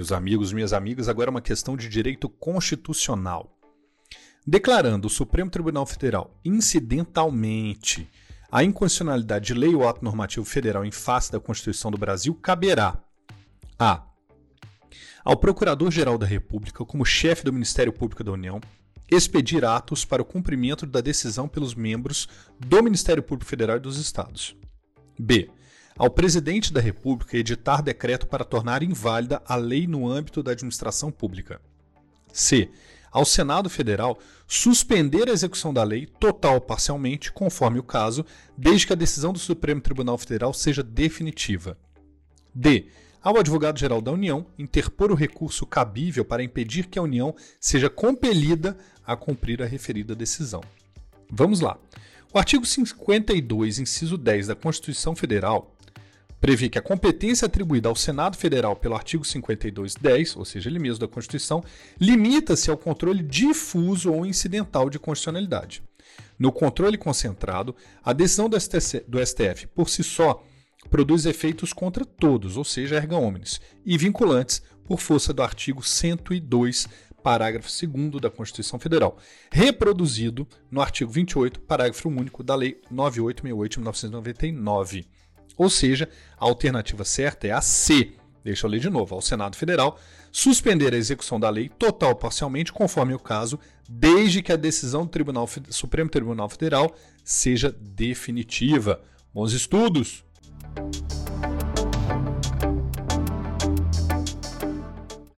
meus amigos minhas amigas, agora é uma questão de direito constitucional. Declarando o Supremo Tribunal Federal incidentalmente a inconstitucionalidade de lei ou ato normativo federal em face da Constituição do Brasil, caberá a. Ao Procurador-Geral da República, como chefe do Ministério Público da União, expedir atos para o cumprimento da decisão pelos membros do Ministério Público Federal e dos Estados. B. Ao Presidente da República editar decreto para tornar inválida a lei no âmbito da administração pública. C. Ao Senado Federal suspender a execução da lei, total ou parcialmente, conforme o caso, desde que a decisão do Supremo Tribunal Federal seja definitiva. D ao Advogado-Geral da União interpor o recurso cabível para impedir que a União seja compelida a cumprir a referida decisão. Vamos lá. O artigo 52, inciso 10 da Constituição Federal prevê que a competência atribuída ao Senado Federal pelo artigo 52.10, ou seja, ele mesmo da Constituição, limita-se ao controle difuso ou incidental de constitucionalidade. No controle concentrado, a decisão do STF por si só produz efeitos contra todos, ou seja, erga omnes, e vinculantes por força do artigo 102, parágrafo 2 da Constituição Federal, reproduzido no artigo 28, parágrafo único da Lei 9868 de 1999. Ou seja, a alternativa certa é a C. Deixa eu ler de novo. Ao Senado Federal suspender a execução da lei total ou parcialmente, conforme o caso, desde que a decisão do Tribunal, Supremo Tribunal Federal seja definitiva. Bons estudos!